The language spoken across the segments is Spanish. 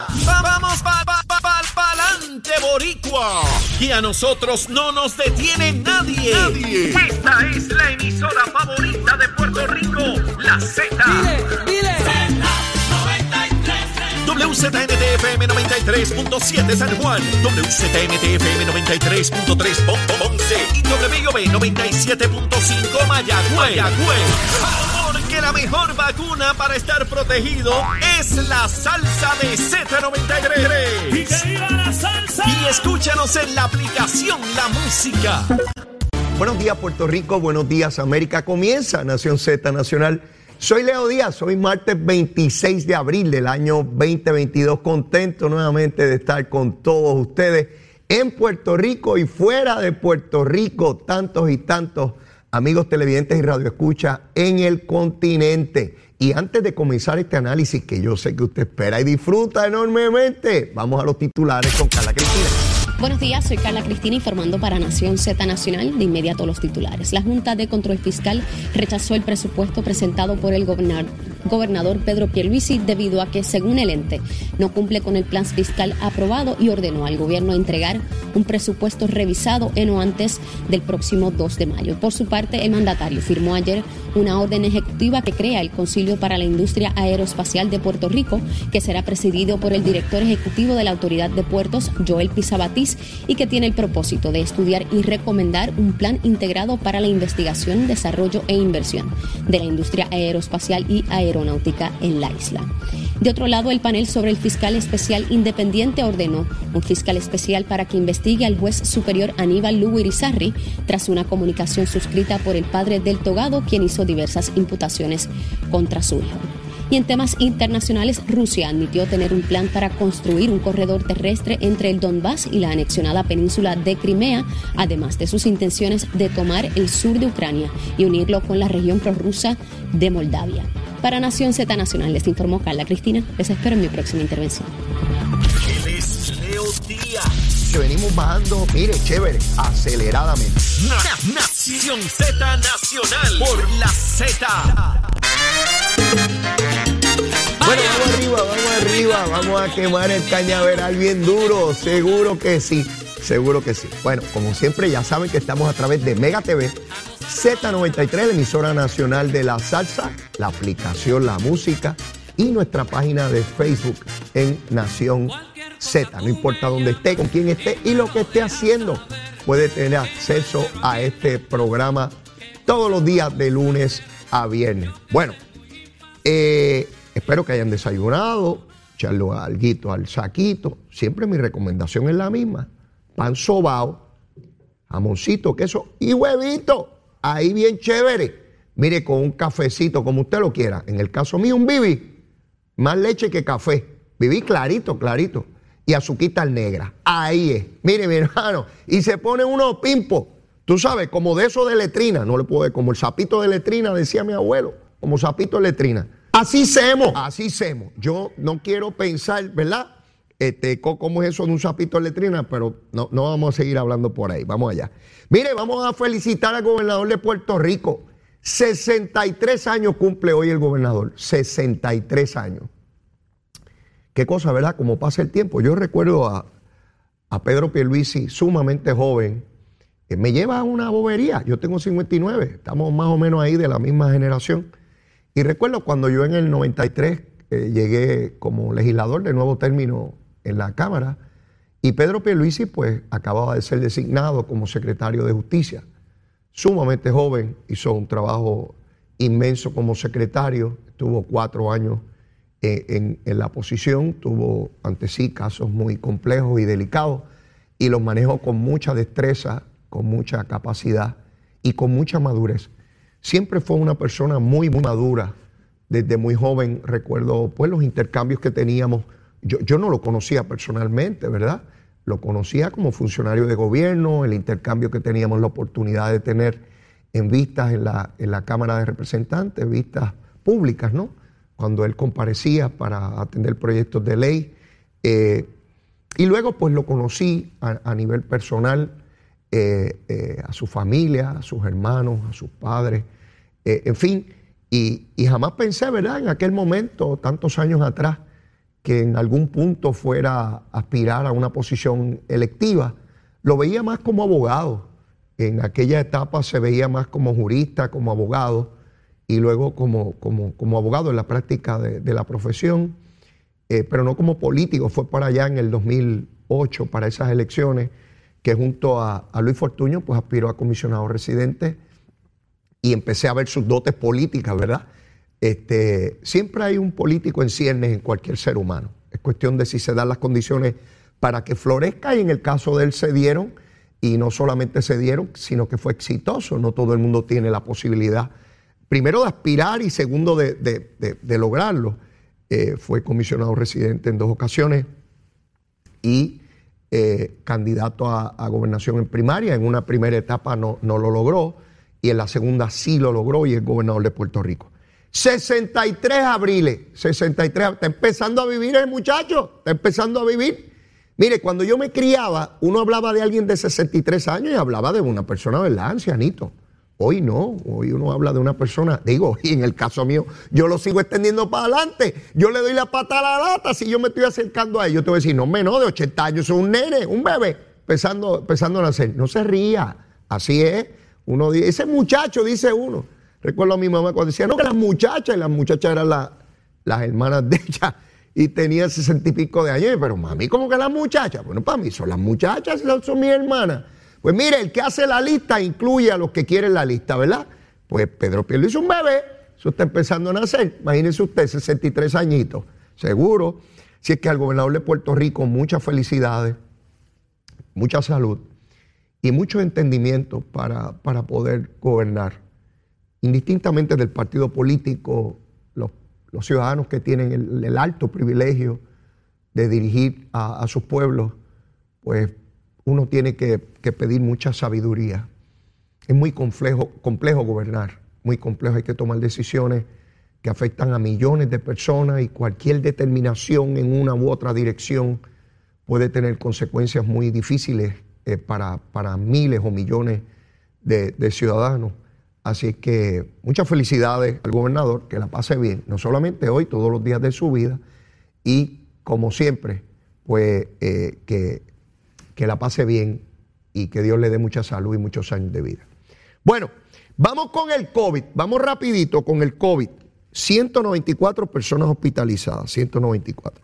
Vamos pa, pa, pa, pa, pa'lante, boricua. Y a nosotros no nos detiene nadie. Nadie. Esta es la emisora favorita de Puerto Rico, la Z. Dile, WZNTFM 93.7 San Juan, WZNTFM 93.3 Ponce y WB 97.5 Mayagüez. Mayagüez. La mejor vacuna para estar protegido es la salsa de Z93. Y que viva la salsa. Y escúchanos en la aplicación La Música. Buenos días Puerto Rico, buenos días América. Comienza Nación Z Nacional. Soy Leo Díaz, hoy martes 26 de abril del año 2022. Contento nuevamente de estar con todos ustedes en Puerto Rico y fuera de Puerto Rico. Tantos y tantos amigos televidentes y radioescuchas en el continente. Y antes de comenzar este análisis que yo sé que usted espera y disfruta enormemente, vamos a los titulares con Carla Cristina. Buenos días, soy Carla Cristina informando para Nación Z Nacional. De inmediato los titulares. La Junta de Control Fiscal rechazó el presupuesto presentado por el gobernar- gobernador Pedro Pierluisi debido a que, según el ente, no cumple con el plan fiscal aprobado y ordenó al gobierno entregar un presupuesto revisado en o antes del próximo 2 de mayo. Por su parte, el mandatario firmó ayer una orden ejecutiva que crea el Concilio para la Industria Aeroespacial de Puerto Rico, que será presidido por el director ejecutivo de la Autoridad de Puertos, Joel Pisabatis, y que tiene el propósito de estudiar y recomendar un plan integrado para la investigación, desarrollo e inversión de la industria aeroespacial y aeronáutica en la isla. De otro lado, el panel sobre el fiscal especial independiente ordenó un fiscal especial para que investigue al juez superior Aníbal Lugo Irizarry tras una comunicación suscrita por el padre del togado, quien hizo diversas imputaciones contra su hijo. Y en temas internacionales, Rusia admitió tener un plan para construir un corredor terrestre entre el Donbass y la anexionada península de Crimea, además de sus intenciones de tomar el sur de Ucrania y unirlo con la región prorrusa de Moldavia. Para Nación Z Nacional les informó Carla Cristina. Les espero en mi próxima intervención. Él es Leo Díaz. Que venimos bajando, mire, chévere, aceleradamente. Na- Nación Z Nacional por la Z. Bueno, vamos arriba, vamos arriba, vamos a quemar el cañaveral bien duro, seguro que sí, seguro que sí. Bueno, como siempre ya saben que estamos a través de Mega TV, Z93, la emisora nacional de la salsa, la aplicación La Música y nuestra página de Facebook en Nación Z. No importa dónde esté, con quién esté y lo que esté haciendo, puede tener acceso a este programa todos los días de lunes a viernes. Bueno, eh, espero que hayan desayunado, echarle alguito al saquito. Siempre mi recomendación es la misma. Pan sobao, jamoncito, queso y huevito. Ahí bien chévere. Mire, con un cafecito, como usted lo quiera. En el caso mío, un bibi. Más leche que café. Viví clarito, clarito. Y azuquita negra. Ahí es. Mire, mi hermano. Y se pone uno pimpo. Tú sabes, como de eso de letrina. No le puedo como el sapito de letrina, decía mi abuelo. Como sapito letrina. Así semos. Así semos. Yo no quiero pensar, ¿verdad? Este, ¿Cómo es eso de un sapito letrina? Pero no, no vamos a seguir hablando por ahí. Vamos allá. Mire, vamos a felicitar al gobernador de Puerto Rico. 63 años cumple hoy el gobernador. 63 años. Qué cosa, ¿verdad? Como pasa el tiempo. Yo recuerdo a, a Pedro Pierluisi, sumamente joven. Eh, me lleva a una bobería. Yo tengo 59. Estamos más o menos ahí de la misma generación. Y recuerdo cuando yo en el 93 eh, llegué como legislador de nuevo término en la Cámara y Pedro Pierluisi pues acababa de ser designado como secretario de Justicia. Sumamente joven, hizo un trabajo inmenso como secretario, estuvo cuatro años eh, en, en la posición, tuvo ante sí casos muy complejos y delicados y los manejó con mucha destreza, con mucha capacidad y con mucha madurez. Siempre fue una persona muy, muy madura. Desde muy joven recuerdo pues los intercambios que teníamos. Yo, yo no lo conocía personalmente, ¿verdad? Lo conocía como funcionario de gobierno, el intercambio que teníamos la oportunidad de tener en vistas en la, en la Cámara de Representantes, vistas públicas, ¿no? Cuando él comparecía para atender proyectos de ley. Eh, y luego pues lo conocí a, nivel personal, eh, eh, a su familia, a sus hermanos, a sus padres, eh, en fin, y, jamás pensé, ¿verdad? En aquel momento, tantos años atrás, que en algún punto fuera a aspirar a una posición electiva, lo veía más como abogado. En aquella etapa se veía más como jurista, como abogado, y luego como, como, como abogado en la práctica de, la profesión, eh, pero no como político. Fue para allá en el 2008, para esas elecciones, que junto a, a Luis Fortuño, pues aspiró a comisionado residente y empecé a ver sus dotes políticas, ¿verdad? Este, siempre hay un político en ciernes en cualquier ser humano. Es cuestión de si se dan las condiciones para que florezca y en el caso de él se dieron y no solamente se dieron, sino que fue exitoso. No todo el mundo tiene la posibilidad, primero de aspirar y segundo de, lograrlo. Eh, fue comisionado residente en dos ocasiones y eh, candidato a, gobernación en primaria. En una primera etapa no, no lo logró y en la segunda sí lo logró y es gobernador de Puerto Rico. 63 abriles, 63, está empezando a vivir el muchacho, está empezando a vivir. Mire, cuando yo me criaba, uno hablaba de alguien de 63 años y hablaba de una persona, ¿verdad? Ancianito. Hoy no, hoy uno habla de una persona, digo, y en el caso mío, yo lo sigo extendiendo para adelante. Yo le doy la pata a la lata si yo me estoy acercando a él. Yo te voy a decir, no, menos de 80 años, es un nene, un bebé, empezando, empezando a nacer. No se ría, así es. Uno dice, ese muchacho, dice uno. Recuerdo a mi mamá cuando decía, no, que las muchachas, y las muchachas eran las hermanas de ella, y tenía sesenta y pico de años, pero mami, ¿cómo que las muchachas? Bueno, para mí son las muchachas, son mis hermanas. Pues mire, el que hace la lista incluye a los que quieren la lista, ¿verdad? Pues Pedro Pielo hizo un bebé, eso está empezando a nacer. Imagínese usted, 63 añitos, seguro. Si es que al gobernador de Puerto Rico, muchas felicidades, mucha salud y mucho entendimiento para, para poder gobernar. Indistintamente del partido político, los, ciudadanos que tienen el, alto privilegio de dirigir a, sus pueblos, pues uno tiene que, pedir mucha sabiduría. Es muy complejo, complejo gobernar, muy complejo, hay que tomar decisiones que afectan a millones de personas y cualquier determinación en una u otra dirección puede tener consecuencias muy difíciles eh, para, para, miles o millones de, ciudadanos. Así que muchas felicidades al gobernador, que la pase bien, no solamente hoy, todos los días de su vida, y como siempre, pues eh, que, que la pase bien y que Dios le dé mucha salud y muchos años de vida. Bueno, vamos con el COVID, vamos rapidito con el COVID. 194 personas hospitalizadas, 194.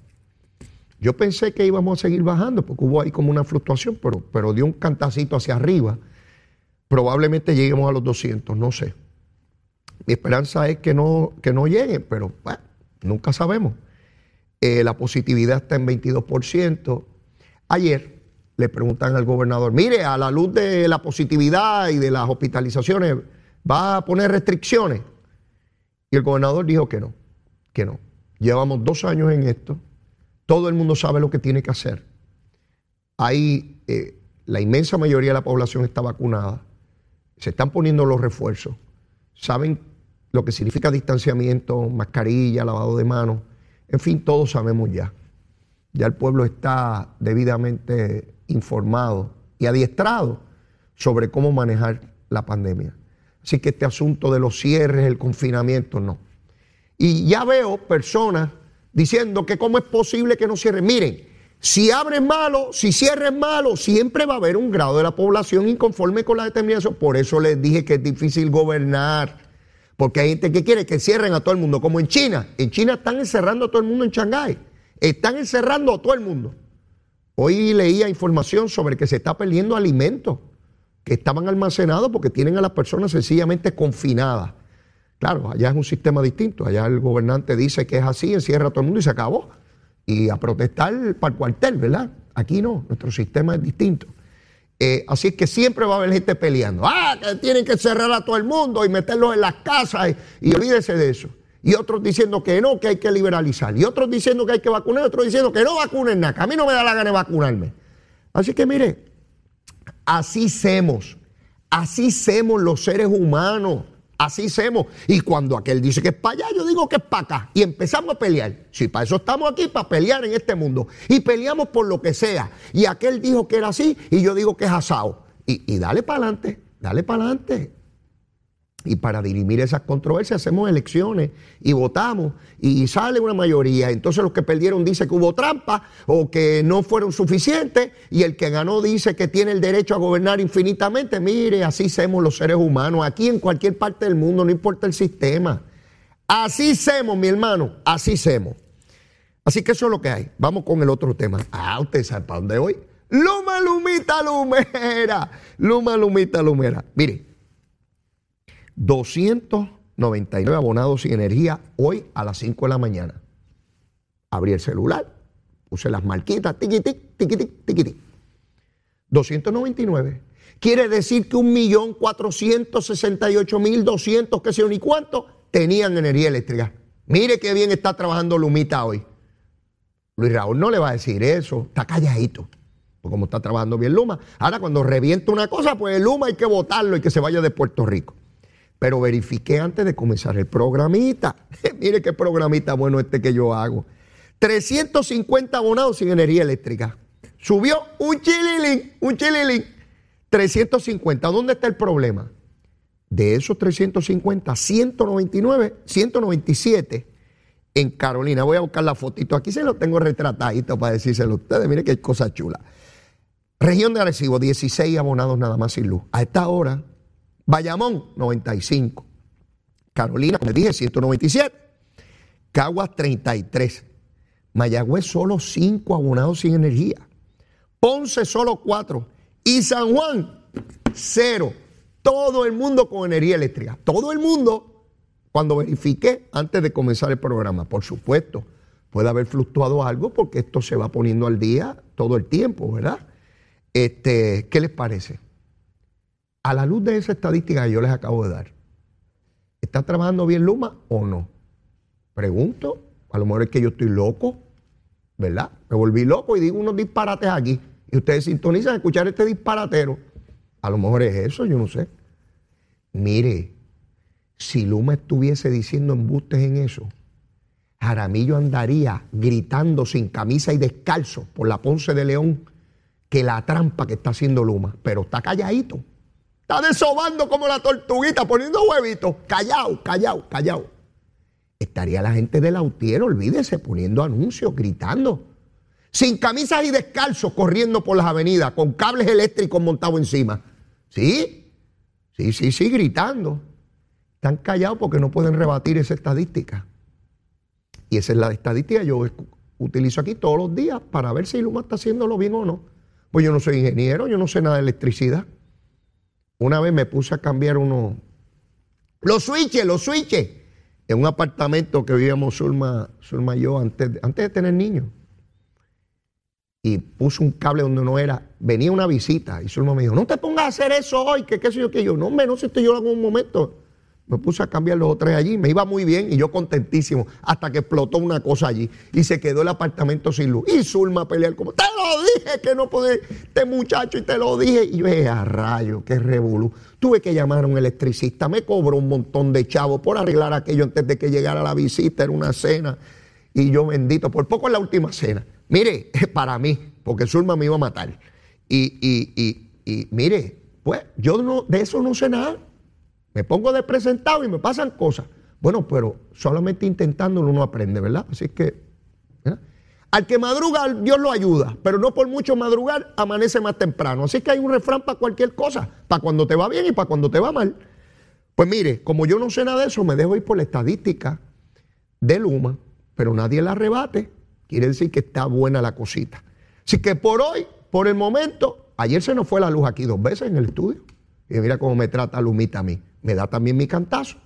Yo pensé que íbamos a seguir bajando porque hubo ahí como una fluctuación, pero, pero dio un cantacito hacia arriba. Probablemente lleguemos a los 200, no sé. Mi esperanza es que no, que no llegue, pero nunca sabemos. Eh, la positividad está en 22%. Ayer le preguntan al gobernador, mire, a la luz de la positividad y de las hospitalizaciones, ¿va a poner restricciones? Y el gobernador dijo que no, que no. Llevamos dos años en esto todo el mundo sabe lo que tiene que hacer. Ahí eh, la inmensa mayoría de la población está vacunada. Se están poniendo los refuerzos. Saben lo que significa distanciamiento, mascarilla, lavado de manos. En fin, todos sabemos ya. Ya el pueblo está debidamente informado y adiestrado sobre cómo manejar la pandemia. Así que este asunto de los cierres, el confinamiento, no. Y ya veo personas diciendo que cómo es posible que no cierren. Miren, si abren malo, si cierren malo, siempre va a haber un grado de la población inconforme con la determinación. Por eso les dije que es difícil gobernar. Porque hay gente que quiere que cierren a todo el mundo, como en China. En China están encerrando a todo el mundo en Shanghái. Están encerrando a todo el mundo. Hoy leía información sobre que se está perdiendo alimentos que estaban almacenados porque tienen a las personas sencillamente confinadas. Claro, allá es un sistema distinto. Allá el gobernante dice que es así, encierra a todo el mundo y se acabó. Y a protestar para el cuartel, ¿verdad? Aquí no, nuestro sistema es distinto. Eh, así es que siempre va a haber gente peleando. Ah, que tienen que cerrar a todo el mundo y meterlos en las casas y, olvídese de eso. Y otros diciendo que no, que hay que liberalizar. Y otros diciendo que hay que vacunar, otros diciendo que no vacunen nada, a mí no me da la gana de vacunarme. Así que mire, así semos, así semos los seres humanos. Así hacemos. Y cuando aquel dice que es para allá, yo digo que es para acá. Y empezamos a pelear. Si para eso estamos aquí, para pelear en este mundo. Y peleamos por lo que sea. Y aquel dijo que era así y yo digo que es asado. Y, dale para adelante, dale para adelante. Y para dirimir esas controversias hacemos elecciones y votamos y sale una mayoría. Entonces los que perdieron dicen que hubo trampa o que no fueron suficientes y el que ganó dice que tiene el derecho a gobernar infinitamente. Mire, así somos los seres humanos, aquí en cualquier parte del mundo, no importa el sistema. Así somos, mi hermano, así somos. Así que eso es lo que hay. Vamos con el otro tema. Ah, usted sabe para dónde voy. Luma, lumita, lumera. Luma, lumita, lumera. Mire, 299 abonados sin energía hoy a las 5 de la mañana. Abrí el celular, puse las marquitas, tiqui, tic, tiqui, tic, tiqui, tic. 299. Quiere decir que 1.468.200, que sé ni cuánto, tenían energía eléctrica. Mire qué bien está trabajando Lumita hoy. Luis Raúl no le va a decir eso, está calladito. Pues como está trabajando bien Luma. Ahora cuando revienta una cosa, pues Luma hay que votarlo y que se vaya de Puerto Rico. Pero verifiqué antes de comenzar el programita. Mire qué programita bueno este que yo hago. 350 abonados sin energía eléctrica. Subió un chililín, un chililín. 350. ¿Dónde está el problema? De esos 350, 199, 197 en Carolina. Voy a buscar la fotito. Aquí se lo tengo retratadito para decírselo a ustedes. Mire qué cosa chula. Región de Arecibo, 16 abonados nada más sin luz. A esta hora, Bayamón, 95. Carolina, como dije, 197. Caguas, 33. Mayagüez, solo 5 abonados sin energía. Ponce, solo 4. Y San Juan, 0. Todo el mundo con energía eléctrica. Todo el mundo, cuando verifiqué antes de comenzar el programa, por supuesto, puede haber fluctuado algo porque esto se va poniendo al día todo el tiempo, ¿verdad? Este, ¿Qué les parece? A la luz de esa estadística que yo les acabo de dar, ¿está trabajando bien Luma o no? Pregunto, a lo mejor es que yo estoy loco, ¿verdad? Me volví loco y digo unos disparates aquí. Y ustedes sintonizan a escuchar este disparatero. A lo mejor es eso, yo no sé. Mire, si Luma estuviese diciendo embustes en eso, Jaramillo andaría gritando sin camisa y descalzo por la Ponce de León que la trampa que está haciendo Luma, pero está calladito. Está desobando como la tortuguita, poniendo huevitos. Callado, callado, callado. Estaría la gente del autiero, olvídese, poniendo anuncios, gritando. Sin camisas y descalzos, corriendo por las avenidas, con cables eléctricos montados encima. ¿Sí? Sí, sí, sí, gritando. Están callados porque no pueden rebatir esa estadística. Y esa es la estadística que yo utilizo aquí todos los días para ver si Luma está haciéndolo bien o no. Pues yo no soy ingeniero, yo no sé nada de electricidad. Una vez me puse a cambiar uno. Los switches, los switches. En un apartamento que vivíamos Zulma, Zulma y yo antes, antes de tener niños. Y puse un cable donde no era. Venía una visita y Zulma me dijo, no te pongas a hacer eso hoy, que qué sé yo, que yo. No, hombre, no sé si yo en un momento. Me puse a cambiar los otros allí, me iba muy bien y yo contentísimo, hasta que explotó una cosa allí y se quedó el apartamento sin luz. Y Zulma a pelear como, te lo dije que no podía, este muchacho y te lo dije. Y yo, eh, a rayo, qué revolú. Tuve que llamar a un electricista, me cobró un montón de chavos por arreglar aquello antes de que llegara la visita, era una cena. Y yo bendito, por poco en la última cena. Mire, para mí, porque Zulma me iba a matar. Y, y, y, y mire, pues yo no, de eso no sé nada. Me pongo de presentado y me pasan cosas. Bueno, pero solamente intentándolo uno aprende, ¿verdad? Así que, ¿verdad? al que madruga, Dios lo ayuda, pero no por mucho madrugar, amanece más temprano. Así que hay un refrán para cualquier cosa, para cuando te va bien y para cuando te va mal. Pues mire, como yo no sé nada de eso, me dejo ir por la estadística de Luma, pero nadie la rebate. Quiere decir que está buena la cosita. Así que por hoy, por el momento, ayer se nos fue la luz aquí dos veces en el estudio. Y mira cómo me trata Lumita a mí. Me da también mi cantazo.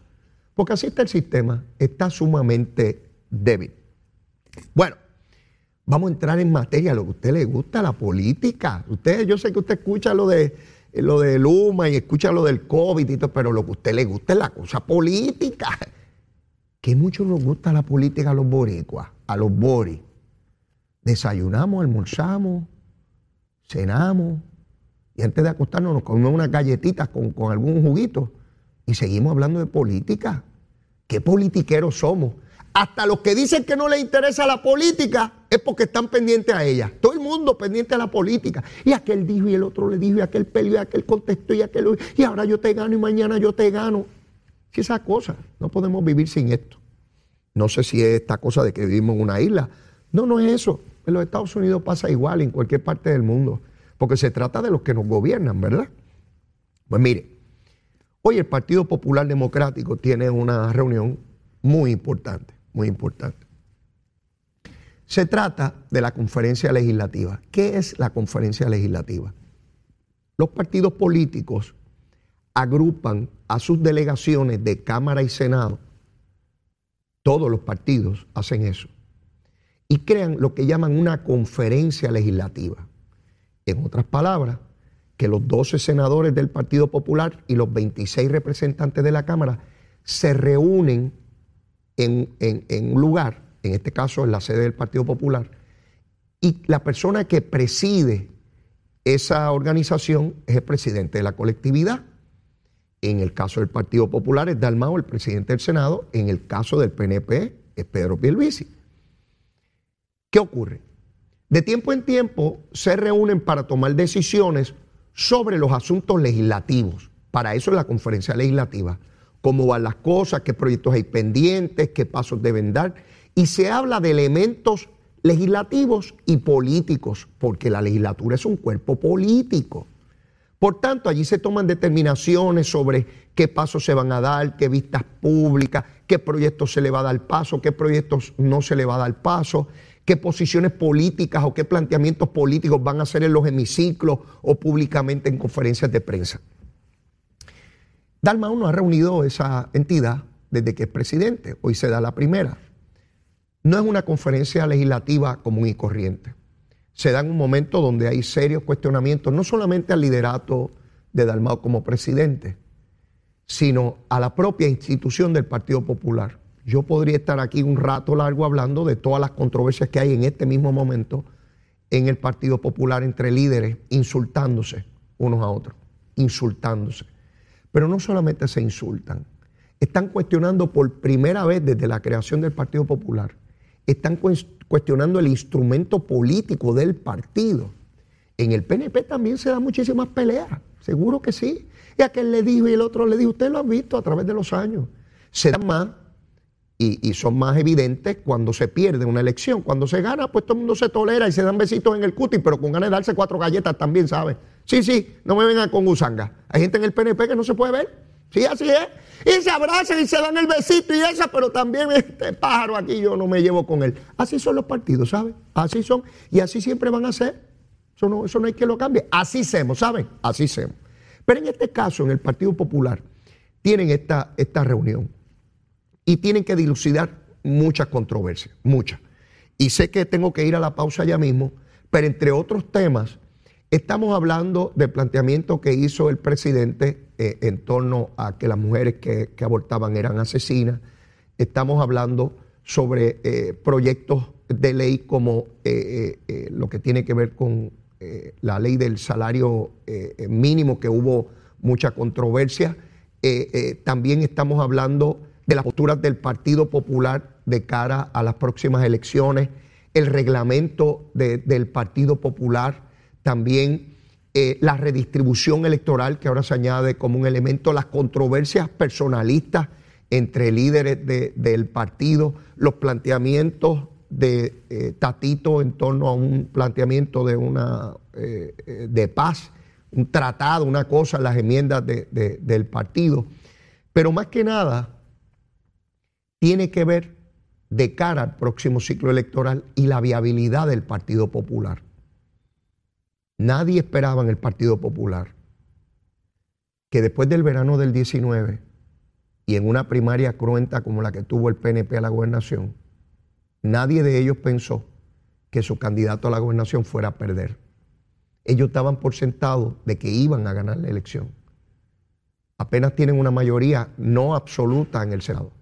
Porque así está el sistema. Está sumamente débil. Bueno, vamos a entrar en materia, lo que a usted le gusta, la política. Usted, yo sé que usted escucha lo de lo de Luma y escucha lo del COVID y todo, pero lo que a usted le gusta es la cosa política. Que mucho nos gusta la política a los boricuas, a los boris. Desayunamos, almorzamos, cenamos, y antes de acostarnos nos comemos unas galletitas con, con algún juguito y seguimos hablando de política. ¿Qué politiqueros somos? Hasta los que dicen que no les interesa la política es porque están pendientes a ella. Todo el mundo pendiente a la política. Y aquel dijo y el otro le dijo y aquel peleó y aquel contestó y aquel... Y ahora yo te gano y mañana yo te gano. Que esa cosa, no podemos vivir sin esto. No sé si es esta cosa de que vivimos en una isla. No, no es eso. En los Estados Unidos pasa igual, en cualquier parte del mundo, porque se trata de los que nos gobiernan, ¿verdad? Pues mire, hoy el Partido Popular Democrático tiene una reunión muy importante, muy importante. Se trata de la conferencia legislativa. ¿Qué es la conferencia legislativa? Los partidos políticos agrupan a sus delegaciones de Cámara y Senado, todos los partidos hacen eso, y crean lo que llaman una conferencia legislativa. En otras palabras, que los 12 senadores del Partido Popular y los 26 representantes de la Cámara se reúnen en, un lugar, en este caso en la sede del Partido Popular, y la persona que preside esa organización es el presidente de la colectividad. En el caso del Partido Popular es Dalmao, el presidente del Senado. En el caso del PNP es Pedro Pierluisi. ¿Qué ocurre? De tiempo en tiempo se reúnen para tomar decisiones sobre los asuntos legislativos. Para eso es la conferencia legislativa. Cómo van las cosas, qué proyectos hay pendientes, qué pasos deben dar. Y se habla de elementos legislativos y políticos, porque la legislatura es un cuerpo político. Por tanto, allí se toman determinaciones sobre qué pasos se van a dar, qué vistas públicas, qué proyectos se le va a dar paso, qué proyectos no se le va a dar paso, qué posiciones políticas o qué planteamientos políticos van a hacer en los hemiciclos o públicamente en conferencias de prensa. Dalma no ha reunido esa entidad desde que es presidente, hoy se da la primera no es una conferencia legislativa común y corriente. Se da en un momento donde hay serios cuestionamientos, no solamente al liderato de Dalmao como presidente, sino a la propia institución del Partido Popular. Yo podría estar aquí un rato largo hablando de todas las controversias que hay en este mismo momento en el Partido Popular entre líderes, insultándose unos a otros, insultándose. Pero no solamente se insultan, están cuestionando por primera vez desde la creación del Partido Popular están cuestionando el instrumento político del partido. En el PNP también se dan muchísimas peleas, seguro que sí. Y aquel le dijo y el otro le dijo, usted lo ha visto a través de los años. Se dan más y, son más evidentes cuando se pierde una elección. Cuando se gana, pues todo el mundo se tolera y se dan besitos en el cuti, pero con ganas de darse cuatro galletas también, ¿sabe? Sí, sí, no me vengan con usanga. Hay gente en el PNP que no se puede ver. Sí, así es. Y se abrazan y se dan el besito y esa, pero también este pájaro aquí yo no me llevo con él. Así son los partidos, ¿saben? Así son. Y así siempre van a ser. Eso no, eso hay que lo cambie. Así somos, ¿saben? Así somos. Pero en este caso, en el Partido Popular, tienen esta, esta reunión y tienen que dilucidar muchas controversias, muchas. Y sé que tengo que ir a la pausa ya mismo, pero entre otros temas, Estamos hablando del planteamiento que hizo el presidente eh, en torno a que las mujeres que, abortaban eran asesinas. Estamos hablando sobre eh, proyectos de ley como eh, lo que tiene que ver con la ley del salario mínimo, que hubo mucha controversia. también estamos hablando de las posturas del Partido Popular de cara a las próximas elecciones, el reglamento del Partido Popular también eh, la redistribución electoral, que ahora se añade como un elemento, las controversias personalistas entre líderes del partido, los planteamientos de eh, Tatito en torno a un planteamiento de una eh, de paz, un tratado, una cosa, las enmiendas del partido. Pero más que nada, tiene que ver de cara al próximo ciclo electoral y la viabilidad del Partido Popular. Nadie esperaba en el Partido Popular que después del verano del 19 y en una primaria cruenta como la que tuvo el PNP a la gobernación, nadie de ellos pensó que su candidato a la gobernación fuera a perder. Ellos estaban por sentado de que iban a ganar la elección. Apenas tienen una mayoría no absoluta en el Senado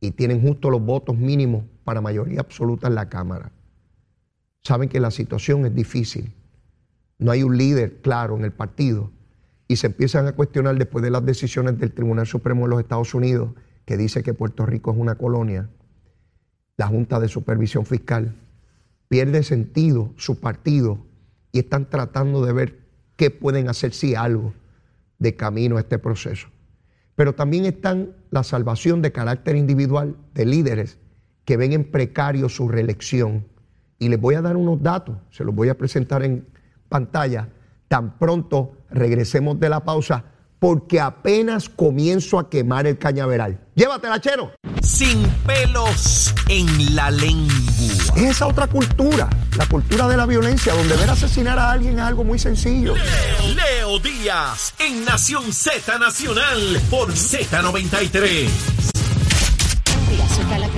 y tienen justo los votos mínimos para mayoría absoluta en la Cámara. Saben que la situación es difícil no hay un líder claro en el partido y se empiezan a cuestionar después de las decisiones del Tribunal Supremo de los Estados Unidos, que dice que Puerto Rico es una colonia, la Junta de Supervisión Fiscal pierde sentido su partido y están tratando de ver qué pueden hacer si algo de camino a este proceso. Pero también están la salvación de carácter individual de líderes que ven en precario su reelección. Y les voy a dar unos datos, se los voy a presentar en pantalla tan pronto regresemos de la pausa, porque apenas comienzo a quemar el cañaveral. Llévatela, chero. Sin pelos en la lengua. Es esa otra cultura, la cultura de la violencia, donde ver asesinar a alguien es algo muy sencillo. Leo Díaz en Nación Z Nacional por Z93.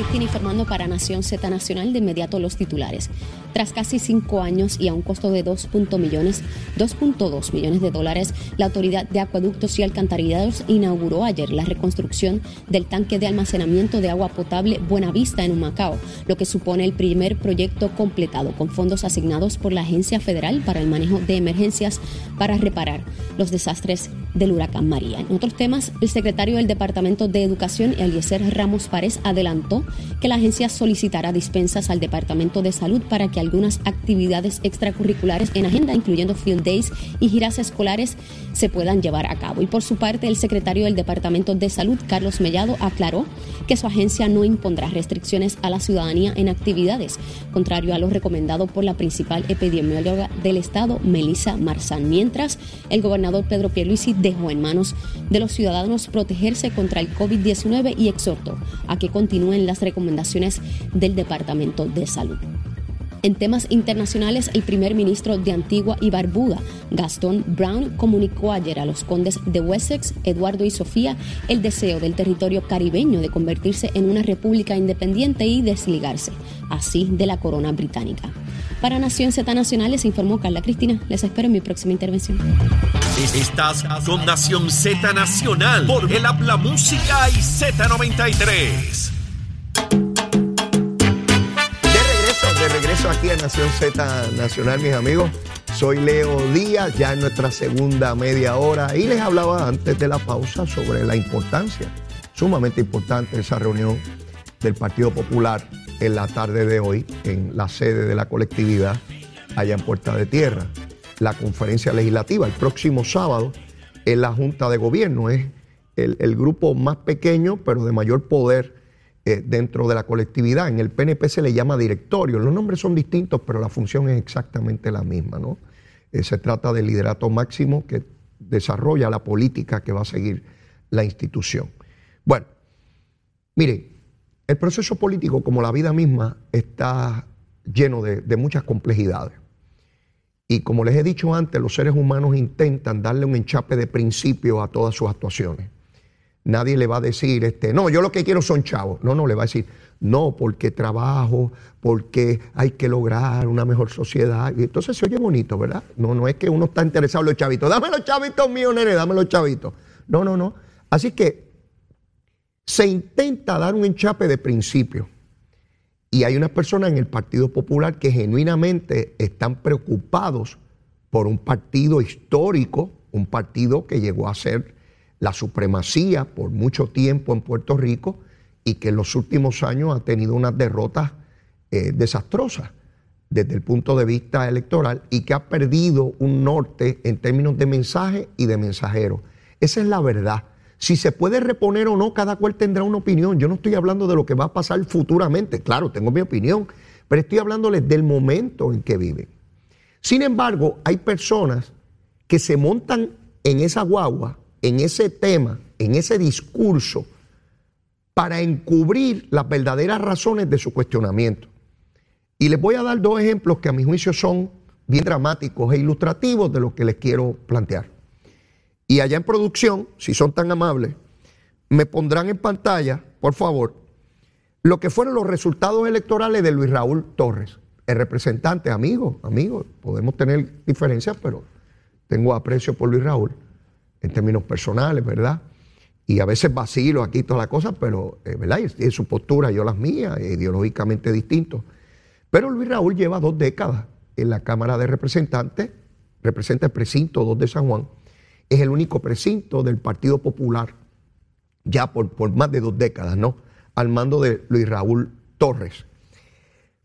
Cristina informando para Nación Z Nacional de inmediato los titulares. Tras casi cinco años y a un costo de 2.2 millones, 2.2 millones de dólares, la Autoridad de Acueductos y Alcantarillados inauguró ayer la reconstrucción del tanque de almacenamiento de agua potable Buenavista en Humacao, lo que supone el primer proyecto completado con fondos asignados por la Agencia Federal para el Manejo de Emergencias para reparar los desastres del huracán María. En otros temas, el secretario del Departamento de Educación, Eliezer Ramos Párez, adelantó que la agencia solicitará dispensas al Departamento de Salud para que algunas actividades extracurriculares en agenda, incluyendo field days y giras escolares, se puedan llevar a cabo. Y por su parte, el secretario del Departamento de Salud, Carlos Mellado, aclaró que su agencia no impondrá restricciones a la ciudadanía en actividades, contrario a lo recomendado por la principal epidemióloga del Estado, Melissa Marzán. Mientras, el gobernador Pedro Pierluisi dejó en manos de los ciudadanos protegerse contra el COVID-19 y exhortó a que continúen las recomendaciones del Departamento de Salud. En temas internacionales, el primer ministro de Antigua y Barbuda, Gastón Brown, comunicó ayer a los condes de Wessex, Eduardo y Sofía, el deseo del territorio caribeño de convertirse en una república independiente y desligarse, así, de la corona británica. Para Nación Z Nacional les informó Carla Cristina. Les espero en mi próxima intervención. Estás con Nación Z Nacional por el Habla Música y Z93. Aquí a Nación Z Nacional, mis amigos. Soy Leo Díaz, ya en nuestra segunda media hora, y les hablaba antes de la pausa sobre la importancia, sumamente importante, esa reunión del Partido Popular en la tarde de hoy, en la sede de la colectividad, allá en Puerta de Tierra. La conferencia legislativa, el próximo sábado, en la Junta de Gobierno, es el grupo más pequeño, pero de mayor poder eh, dentro de la colectividad. En el PNP se le llama directorio. Los nombres son distintos, pero la función es exactamente la misma. ¿no? Eh, se trata del liderato máximo que desarrolla la política que va a seguir la institución. Bueno, miren, el proceso político, como la vida misma, está lleno de, de muchas complejidades. Y como les he dicho antes, los seres humanos intentan darle un enchape de principio a todas sus actuaciones nadie le va a decir, este, no, yo lo que quiero son chavos. No, no, le va a decir, no, porque trabajo, porque hay que lograr una mejor sociedad. Y entonces se oye bonito, ¿verdad? No, no es que uno está interesado en los chavitos. Dame los chavitos míos, nene, dame los chavitos. No, no, no. Así que se intenta dar un enchape de principio. Y hay unas personas en el Partido Popular que genuinamente están preocupados por un partido histórico, un partido que llegó a ser la supremacía por mucho tiempo en Puerto Rico y que en los últimos años ha tenido unas derrotas eh, desastrosas desde el punto de vista electoral y que ha perdido un norte en términos de mensaje y de mensajero. Esa es la verdad. Si se puede reponer o no, cada cual tendrá una opinión. Yo no estoy hablando de lo que va a pasar futuramente. Claro, tengo mi opinión, pero estoy hablándoles del momento en que viven. Sin embargo, hay personas que se montan en esa guagua en ese tema, en ese discurso, para encubrir las verdaderas razones de su cuestionamiento. Y les voy a dar dos ejemplos que a mi juicio son bien dramáticos e ilustrativos de lo que les quiero plantear. Y allá en producción, si son tan amables, me pondrán en pantalla, por favor, lo que fueron los resultados electorales de Luis Raúl Torres, el representante, amigo, amigo, podemos tener diferencias, pero tengo aprecio por Luis Raúl en términos personales, ¿verdad? Y a veces vacilo aquí todas las cosas, pero, eh, ¿verdad? Y su postura, yo las mías, ideológicamente distintos. Pero Luis Raúl lleva dos décadas en la Cámara de Representantes, representa el precinto 2 de San Juan, es el único precinto del Partido Popular, ya por, por más de dos décadas, ¿no? Al mando de Luis Raúl Torres.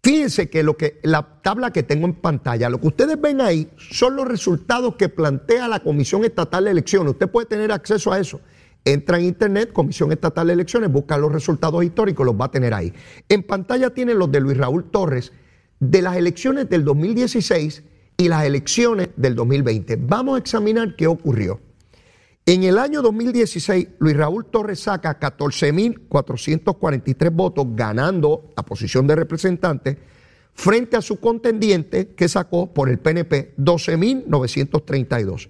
Fíjense que lo que la tabla que tengo en pantalla, lo que ustedes ven ahí son los resultados que plantea la Comisión Estatal de Elecciones. Usted puede tener acceso a eso. Entra en internet, Comisión Estatal de Elecciones, busca los resultados históricos, los va a tener ahí. En pantalla tienen los de Luis Raúl Torres de las elecciones del 2016 y las elecciones del 2020. Vamos a examinar qué ocurrió. En el año 2016, Luis Raúl Torres saca 14.443 votos, ganando la posición de representante, frente a su contendiente que sacó por el PNP 12.932.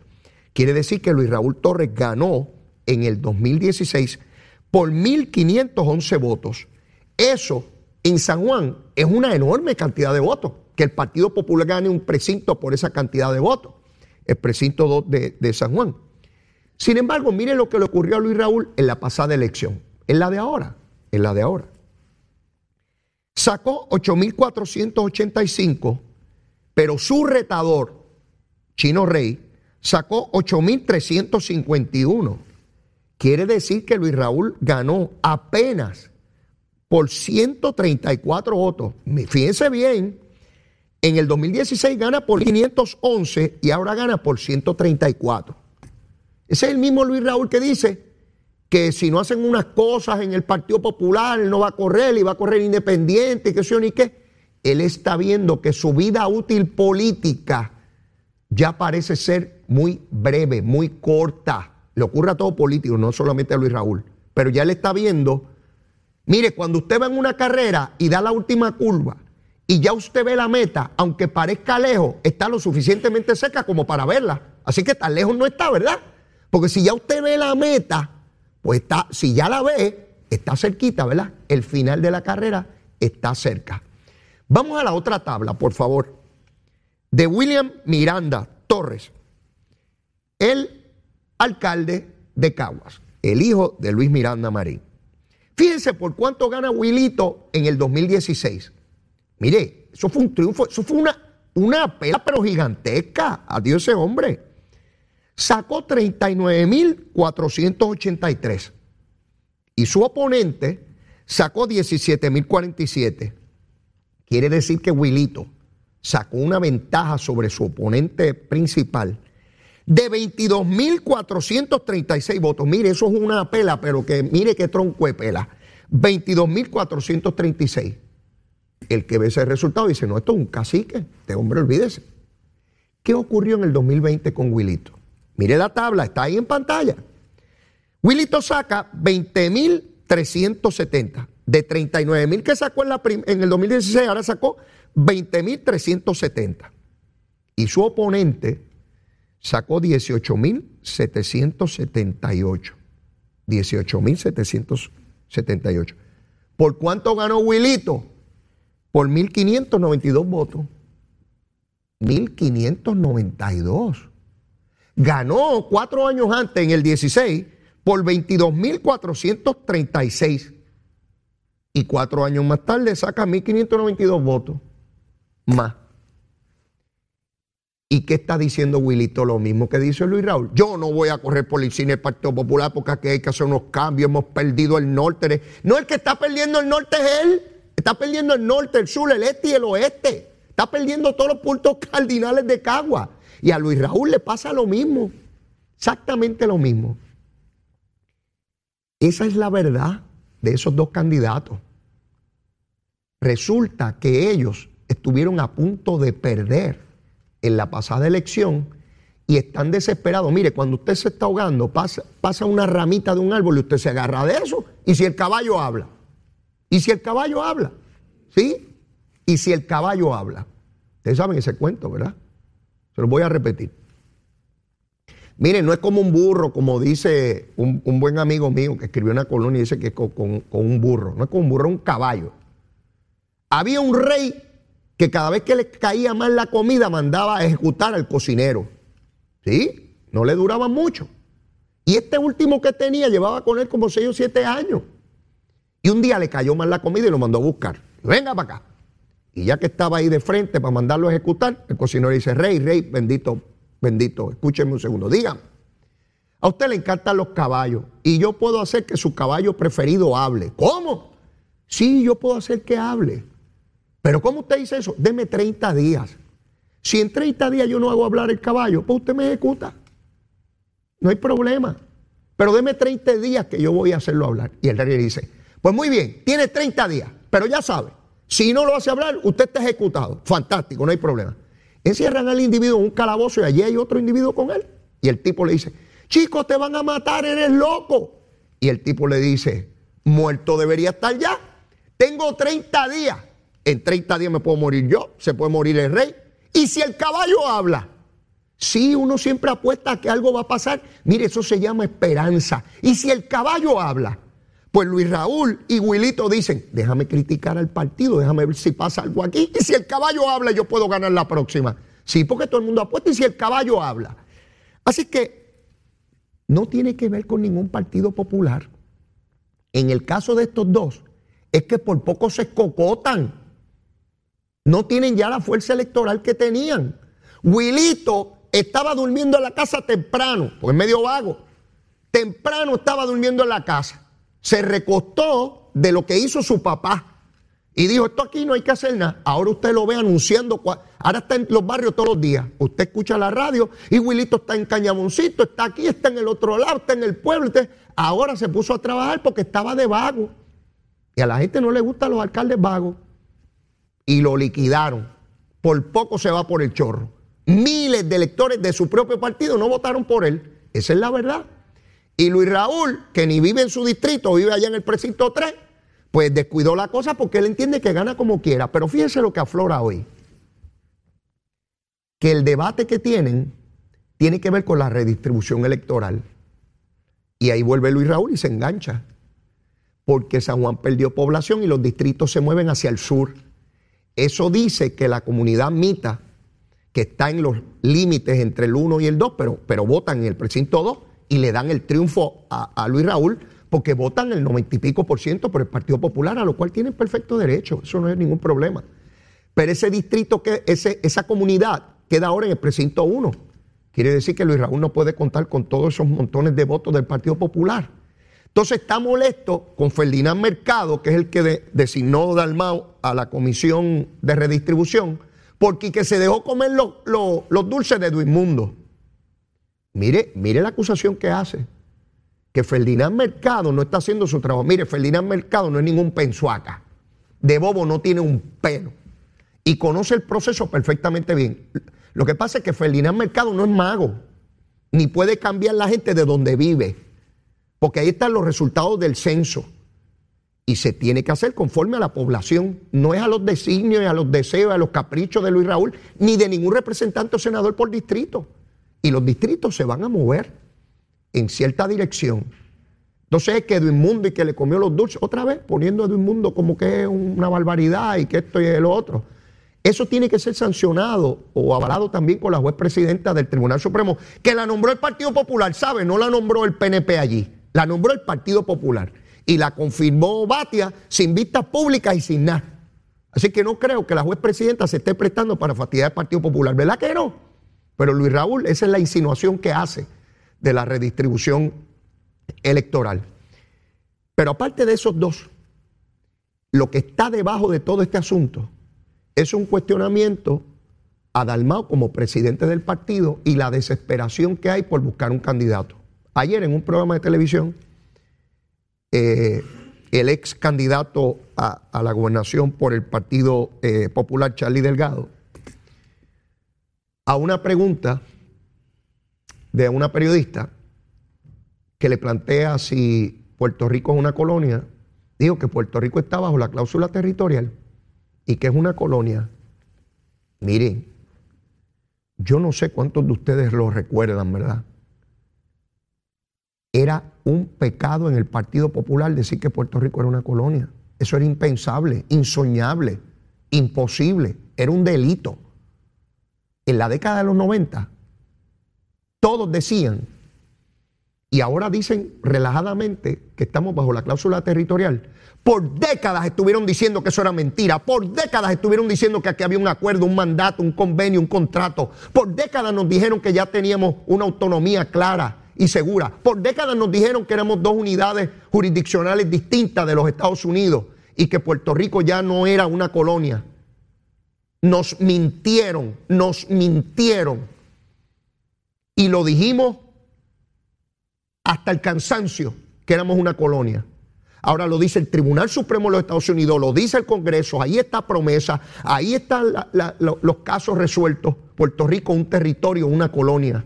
Quiere decir que Luis Raúl Torres ganó en el 2016 por 1.511 votos. Eso en San Juan es una enorme cantidad de votos, que el Partido Popular gane un precinto por esa cantidad de votos, el precinto 2 de, de San Juan. Sin embargo, mire lo que le ocurrió a Luis Raúl en la pasada elección, en la de ahora, en la de ahora. Sacó 8.485, pero su retador, Chino Rey, sacó 8.351. Quiere decir que Luis Raúl ganó apenas por 134 votos. Fíjense bien, en el 2016 gana por 511 y ahora gana por 134. Ese es el mismo Luis Raúl que dice que si no hacen unas cosas en el Partido Popular, él no va a correr y va a correr independiente, que sé ni qué. Él está viendo que su vida útil política ya parece ser muy breve, muy corta. Le ocurre a todo político, no solamente a Luis Raúl. Pero ya él está viendo, mire, cuando usted va en una carrera y da la última curva y ya usted ve la meta, aunque parezca lejos, está lo suficientemente cerca como para verla. Así que tan lejos no está, ¿verdad? Porque si ya usted ve la meta, pues está, si ya la ve, está cerquita, ¿verdad? El final de la carrera está cerca. Vamos a la otra tabla, por favor. De William Miranda Torres, el alcalde de Caguas, el hijo de Luis Miranda Marín. Fíjense por cuánto gana Wilito en el 2016. Mire, eso fue un triunfo, eso fue una, una pela pero gigantesca. Adiós ese hombre sacó 39.483 y su oponente sacó 17.047. Quiere decir que Wilito sacó una ventaja sobre su oponente principal de 22.436 votos. Mire, eso es una pela, pero que mire qué tronco de pela. 22.436. El que ve ese resultado dice, no, esto es un cacique, este hombre olvídese. ¿Qué ocurrió en el 2020 con Wilito? Mire la tabla, está ahí en pantalla. Willito saca 20.370. De 39.000 que sacó en, la en el 2016, ahora sacó 20.370. Y su oponente sacó 18.778. 18.778. ¿Por cuánto ganó Willito? Por 1.592 votos. 1.592 ganó cuatro años antes, en el 16, por 22.436. Y cuatro años más tarde saca 1.592 votos más. ¿Y qué está diciendo Wilito? Lo mismo que dice Luis Raúl. Yo no voy a correr por el cine del Partido Popular porque aquí hay que hacer unos cambios. Hemos perdido el norte. No, el que está perdiendo el norte es él. Está perdiendo el norte, el sur, el este y el oeste. Está perdiendo todos los puntos cardinales de Cagua. Y a Luis Raúl le pasa lo mismo, exactamente lo mismo. Esa es la verdad de esos dos candidatos. Resulta que ellos estuvieron a punto de perder en la pasada elección y están desesperados. Mire, cuando usted se está ahogando, pasa, pasa una ramita de un árbol y usted se agarra de eso. Y si el caballo habla, y si el caballo habla, ¿sí? Y si el caballo habla. Ustedes saben ese cuento, ¿verdad? Se lo voy a repetir. Miren, no es como un burro, como dice un, buen amigo mío que escribió una colonia y dice que es con, con, un burro. No es como un burro, es un caballo. Había un rey que cada vez que le caía mal la comida mandaba a ejecutar al cocinero. ¿Sí? No le duraba mucho. Y este último que tenía llevaba con él como 6 o 7 años. Y un día le cayó mal la comida y lo mandó a buscar. Venga para acá. Y ya que estaba ahí de frente para mandarlo a ejecutar, el cocinero dice, rey, rey, bendito, bendito, escúcheme un segundo, dígame. A usted le encantan los caballos y yo puedo hacer que su caballo preferido hable. ¿Cómo? Sí, yo puedo hacer que hable. Pero ¿cómo usted dice eso? Deme 30 días. Si en 30 días yo no hago hablar el caballo, pues usted me ejecuta. No hay problema. pero deme 30 días que yo voy a hacerlo hablar. Y el rey le dice, pues muy bien, tiene 30 días, pero ya sabe, si no lo hace hablar, usted está ejecutado. Fantástico, no hay problema. Encierran al individuo en un calabozo y allí hay otro individuo con él. Y el tipo le dice, chicos, te van a matar, eres loco. Y el tipo le dice, muerto debería estar ya. Tengo 30 días. En 30 días me puedo morir yo, se puede morir el rey. Y si el caballo habla, si uno siempre apuesta a que algo va a pasar. Mire, eso se llama esperanza. Y si el caballo habla, pues Luis Raúl y Wilito dicen, déjame criticar al partido, déjame ver si pasa algo aquí. Y si el caballo habla, yo puedo ganar la próxima. Sí, porque todo el mundo apuesta y si el caballo habla. Así que no tiene que ver con ningún partido popular. En el caso de estos dos, es que por poco se escocotan. No tienen ya la fuerza electoral que tenían. Wilito estaba durmiendo en la casa temprano, pues medio vago. Temprano estaba durmiendo en la casa. Se recostó de lo que hizo su papá. Y dijo, esto aquí no hay que hacer nada. Ahora usted lo ve anunciando. Ahora está en los barrios todos los días. Usted escucha la radio y Wilito está en Cañamoncito, está aquí, está en el otro lado, está en el pueblo. ahora se puso a trabajar porque estaba de vago. Y a la gente no le gustan los alcaldes vagos. Y lo liquidaron. Por poco se va por el chorro miles de electores de su propio partido no votaron por él. Esa es la verdad. Y Luis Raúl, que ni vive en su distrito, vive allá en el precinto 3, pues descuidó la cosa porque él entiende que gana como quiera. Pero fíjense lo que aflora hoy. Que el debate que tienen tiene que ver con la redistribución electoral. Y ahí vuelve Luis Raúl y se engancha. Porque San Juan perdió población y los distritos se mueven hacia el sur. Eso dice que la comunidad mita que está en los límites entre el 1 y el 2, pero, pero votan en el precinto 2 y le dan el triunfo a, Luis Raúl porque votan el 90 y pico por ciento por el Partido Popular, a lo cual tienen perfecto derecho, eso no es ningún problema. Pero ese distrito, que, esa comunidad queda ahora en el precinto 1. Quiere decir que Luis Raúl no puede contar con todos esos montones de votos del Partido Popular. Entonces está molesto con Ferdinand Mercado, que es el que designó Dalmau a la comisión de redistribución, porque que se dejó comer los dulces de Duismundo. Mire, mire la acusación que hace. Que Ferdinand Mercado no está haciendo su trabajo. Mire, Ferdinand Mercado no es ningún pensuaca. De bobo no tiene un pelo. Y conoce el proceso perfectamente bien. Lo que pasa es que Ferdinand Mercado no es mago. Ni puede cambiar la gente de donde vive. Porque ahí están los resultados del censo y se tiene que hacer conforme a la población. No es a los designios, a los deseos, a los caprichos de Luis Raúl, ni de ningún representante o senador por distrito. Y los distritos se van a mover en cierta dirección. Entonces es que Edwin Mundo y que le comió los dulces, otra vez poniendo a Edwin Mundo como que es una barbaridad y que esto y lo otro. Eso tiene que ser sancionado o avalado también con la juez presidenta del Tribunal Supremo, que la nombró el Partido Popular, ¿sabe? No la nombró el PNP allí, la nombró el Partido Popular y la confirmó Batia sin vistas públicas y sin nada. Así que no creo que la juez presidenta se esté prestando para fastidiar al Partido Popular. ¿Verdad que no? Pero Luis Raúl, esa es la insinuación que hace de la redistribución electoral. Pero aparte de esos dos, lo que está debajo de todo este asunto es un cuestionamiento a Dalmao como presidente del partido y la desesperación que hay por buscar un candidato. Ayer en un programa de televisión, eh, el ex candidato a, la gobernación por el Partido eh, Popular, Charlie Delgado, a una pregunta de una periodista que le plantea si Puerto Rico es una colonia, dijo que Puerto Rico está bajo la cláusula territorial y que es una colonia. Miren, yo no sé cuántos de ustedes lo recuerdan, ¿verdad? Era un pecado en el Partido Popular decir que Puerto Rico era una colonia. Eso era impensable, insoñable, imposible, era un delito. En la década de los 90, todos decían, y ahora dicen relajadamente que estamos bajo la cláusula territorial. Por décadas estuvieron diciendo que eso era mentira. Por décadas estuvieron diciendo que aquí había un acuerdo, un mandato, un convenio, un contrato. Por décadas nos dijeron que ya teníamos una autonomía clara y segura. Por décadas nos dijeron que éramos dos unidades jurisdiccionales distintas de los Estados Unidos y que Puerto Rico ya no era una colonia. Nos mintieron, nos mintieron. Y lo dijimos hasta el cansancio que éramos una colonia. Ahora lo dice el Tribunal Supremo de los Estados Unidos, lo dice el Congreso, ahí está promesa, ahí están los casos resueltos. Puerto Rico, un territorio, una colonia.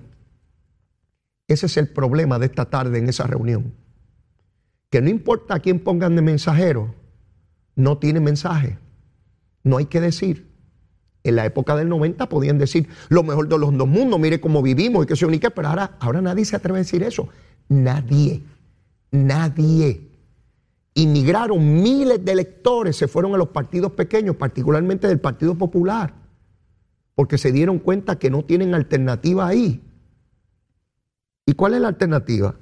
Ese es el problema de esta tarde en esa reunión. Que no importa a quién pongan de mensajero, no tiene mensaje. No hay que decir. En la época del 90 podían decir lo mejor de los dos mundos, mire cómo vivimos y que se unique, pero ahora, nadie se atreve a decir eso. Nadie, nadie. Inmigraron miles de electores, se fueron a los partidos pequeños, particularmente del Partido Popular, porque se dieron cuenta que no tienen alternativa ahí. ¿Y cuál es la alternativa?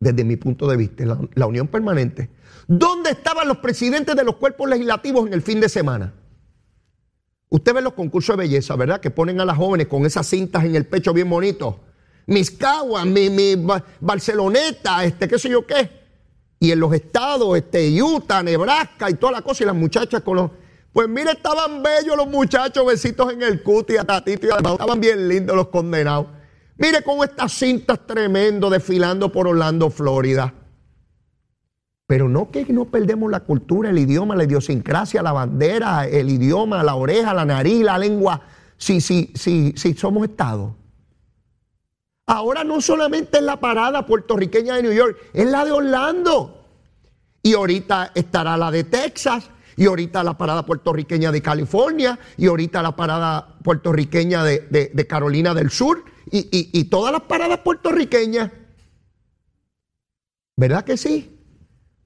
Desde mi punto de vista, la unión permanente. ¿Dónde estaban los presidentes de los cuerpos legislativos en el fin de semana? Usted ve los concursos de belleza, ¿verdad? Que ponen a las jóvenes con esas cintas en el pecho bien bonitos. Mis caguas, mi, mi Barceloneta, este, qué sé yo qué. Y en los estados, este, Utah, Nebraska y toda la cosa, y las muchachas con los. Pues mire, estaban bellos los muchachos, besitos en el cuti, a tatito y además estaban bien lindos los condenados. Mire cómo estas cintas tremendo desfilando por Orlando, Florida. Pero no que no perdemos la cultura, el idioma, la idiosincrasia, la bandera, el idioma, la oreja, la nariz, la lengua, si, si, si, si somos Estado. Ahora no solamente es la parada puertorriqueña de New York, es la de Orlando. Y ahorita estará la de Texas, y ahorita la parada puertorriqueña de California, y ahorita la parada puertorriqueña de, Carolina del Sur, y, y todas las paradas puertorriqueñas. ¿Verdad que sí?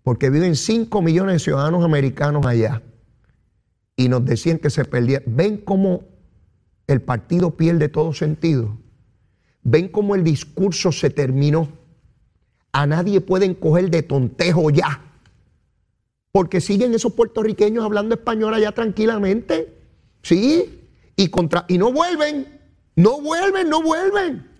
Porque viven 5 millones de ciudadanos americanos allá. Y nos decían que se perdía. ¿Ven cómo el partido pierde todo sentido? ¿Ven cómo el discurso se terminó? A nadie pueden coger de tontejo ya. Porque siguen esos puertorriqueños hablando español allá tranquilamente. Sí. Y, contra, y no vuelven. No vuelven, no vuelven.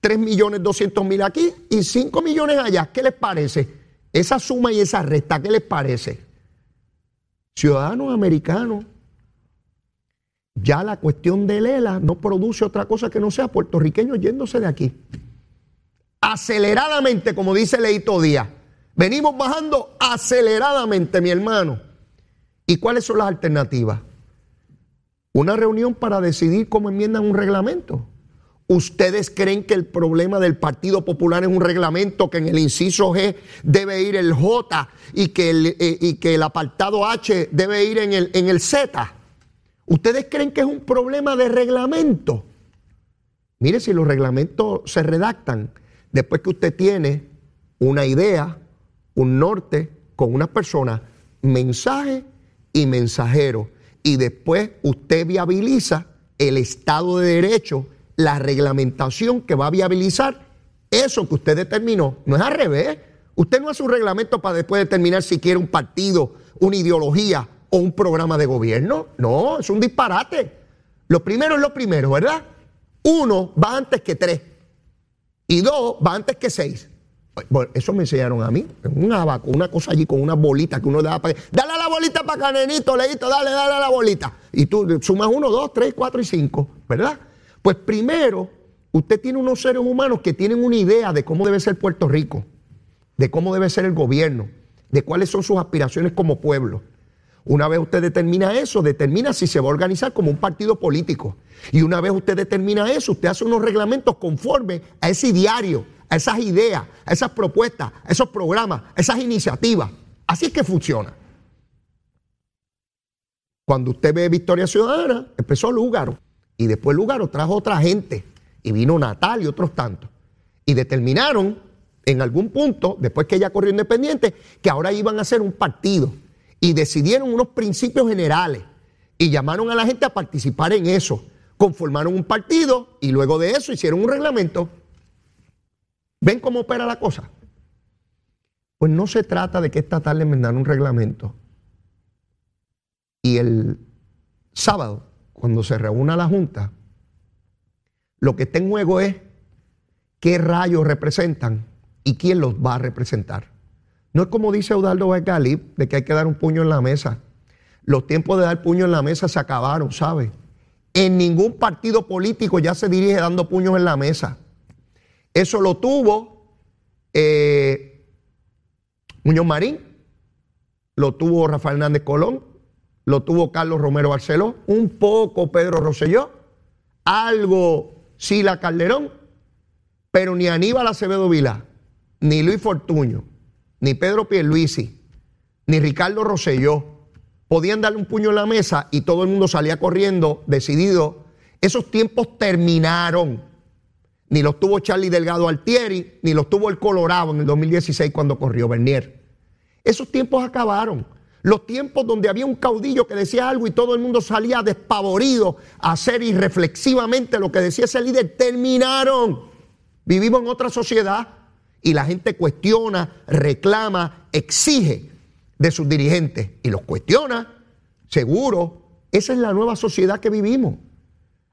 3 millones 200 mil aquí y 5 millones allá. ¿Qué les parece? Esa suma y esa resta, ¿qué les parece? Ciudadanos americanos, ya la cuestión de Lela no produce otra cosa que no sea puertorriqueños yéndose de aquí. Aceleradamente, como dice Leito Díaz. Venimos bajando aceleradamente, mi hermano. ¿Y cuáles son las alternativas? Una reunión para decidir cómo enmiendan un reglamento. ¿Ustedes creen que el problema del Partido Popular es un reglamento que en el inciso G debe ir el J y que el, eh, y que el apartado H debe ir en el, en el Z? ¿Ustedes creen que es un problema de reglamento? Mire, si los reglamentos se redactan después que usted tiene una idea, un norte con una persona, mensaje y mensajero, y después usted viabiliza el Estado de Derecho la reglamentación que va a viabilizar eso que usted determinó. No es al revés. Usted no hace un reglamento para después determinar si quiere un partido, una ideología o un programa de gobierno. No, es un disparate. Lo primero es lo primero, ¿verdad? Uno va antes que tres. Y dos va antes que seis. Eso me enseñaron a mí. Un abaco, una cosa allí con una bolita que uno da para. Dale a la bolita para canenito, leíto, dale, dale a la bolita. Y tú sumas uno, dos, tres, cuatro y cinco, ¿verdad? Pues primero, usted tiene unos seres humanos que tienen una idea de cómo debe ser Puerto Rico, de cómo debe ser el gobierno, de cuáles son sus aspiraciones como pueblo. Una vez usted determina eso, determina si se va a organizar como un partido político. Y una vez usted determina eso, usted hace unos reglamentos conforme a ese diario, a esas ideas, a esas propuestas, a esos programas, a esas iniciativas. Así es que funciona. Cuando usted ve Victoria Ciudadana, empezó Lúgaro. Y después Lugaro trajo otra gente. Y vino Natal y otros tantos. Y determinaron en algún punto, después que ella corrió independiente, que ahora iban a hacer un partido. Y decidieron unos principios generales. Y llamaron a la gente a participar en eso. Conformaron un partido y luego de eso hicieron un reglamento. ¿Ven cómo opera la cosa? Pues no se trata de que esta tarde enmendaron un reglamento. Y el sábado cuando se reúna la Junta, lo que está en juego es qué rayos representan y quién los va a representar. No es como dice Eudaldo Becali, de que hay que dar un puño en la mesa. Los tiempos de dar puño en la mesa se acabaron, ¿sabe? En ningún partido político ya se dirige dando puños en la mesa. Eso lo tuvo Eh, Muñoz Marín, lo tuvo Rafael Hernández Colón, lo tuvo Carlos Romero Barceló, un poco Pedro Rosselló, algo Sila Calderón, pero ni Aníbal Acevedo Vilá, ni Luis Fortuño, ni Pedro Pierluisi, ni Ricardo Rosselló podían darle un puño en la mesa y todo el mundo salía corriendo decidido. Esos tiempos terminaron. Ni los tuvo Charlie Delgado Altieri, ni los tuvo el Colorado en el 2016 cuando corrió Bernier. Esos tiempos acabaron. Los tiempos donde había un caudillo que decía algo y todo el mundo salía despavorido a hacer irreflexivamente lo que decía ese líder, terminaron. Vivimos en otra sociedad y la gente cuestiona, reclama, exige de sus dirigentes y los cuestiona, seguro. Esa es la nueva sociedad que vivimos.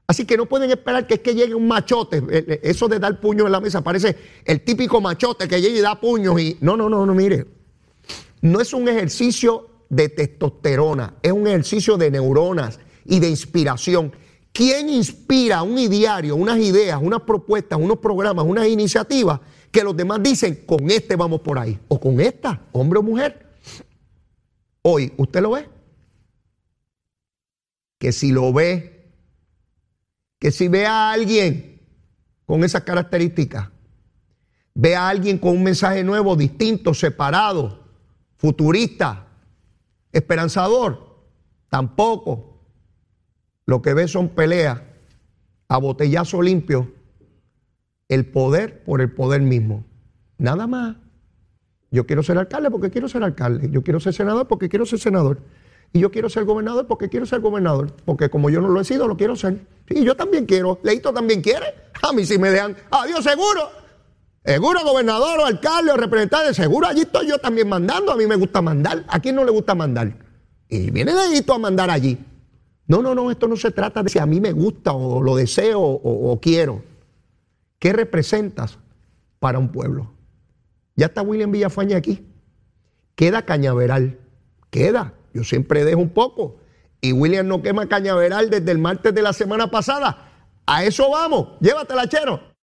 Así que no pueden esperar que es que llegue un machote. Eh, eh, eso de dar puño en la mesa parece el típico machote que llegue y da puños y. No, no, no, no, mire. No es un ejercicio de testosterona, es un ejercicio de neuronas y de inspiración. ¿Quién inspira un ideario, unas ideas, unas propuestas, unos programas, unas iniciativas que los demás dicen, con este vamos por ahí? O con esta, hombre o mujer. Hoy, ¿usted lo ve? Que si lo ve, que si ve a alguien con esas características, ve a alguien con un mensaje nuevo, distinto, separado, futurista, esperanzador, tampoco. Lo que ve son peleas a botellazo limpio, el poder por el poder mismo. Nada más. Yo quiero ser alcalde porque quiero ser alcalde. Yo quiero ser senador porque quiero ser senador. Y yo quiero ser gobernador porque quiero ser gobernador. Porque como yo no lo he sido, lo quiero ser. Y yo también quiero. Leito también quiere. A mí si me dejan. Adiós, seguro. Seguro, gobernador o alcalde o representante. Seguro, allí estoy yo también mandando. A mí me gusta mandar. ¿A quién no le gusta mandar? Y viene Leito a mandar allí. No, no, no. Esto no se trata de si a mí me gusta o lo deseo o, o quiero. ¿Qué representas para un pueblo? Ya está William Villafaña aquí. Queda Cañaveral. Queda. Yo siempre dejo un poco. Y William no quema Cañaveral desde el martes de la semana pasada. A eso vamos. Llévatela, chero.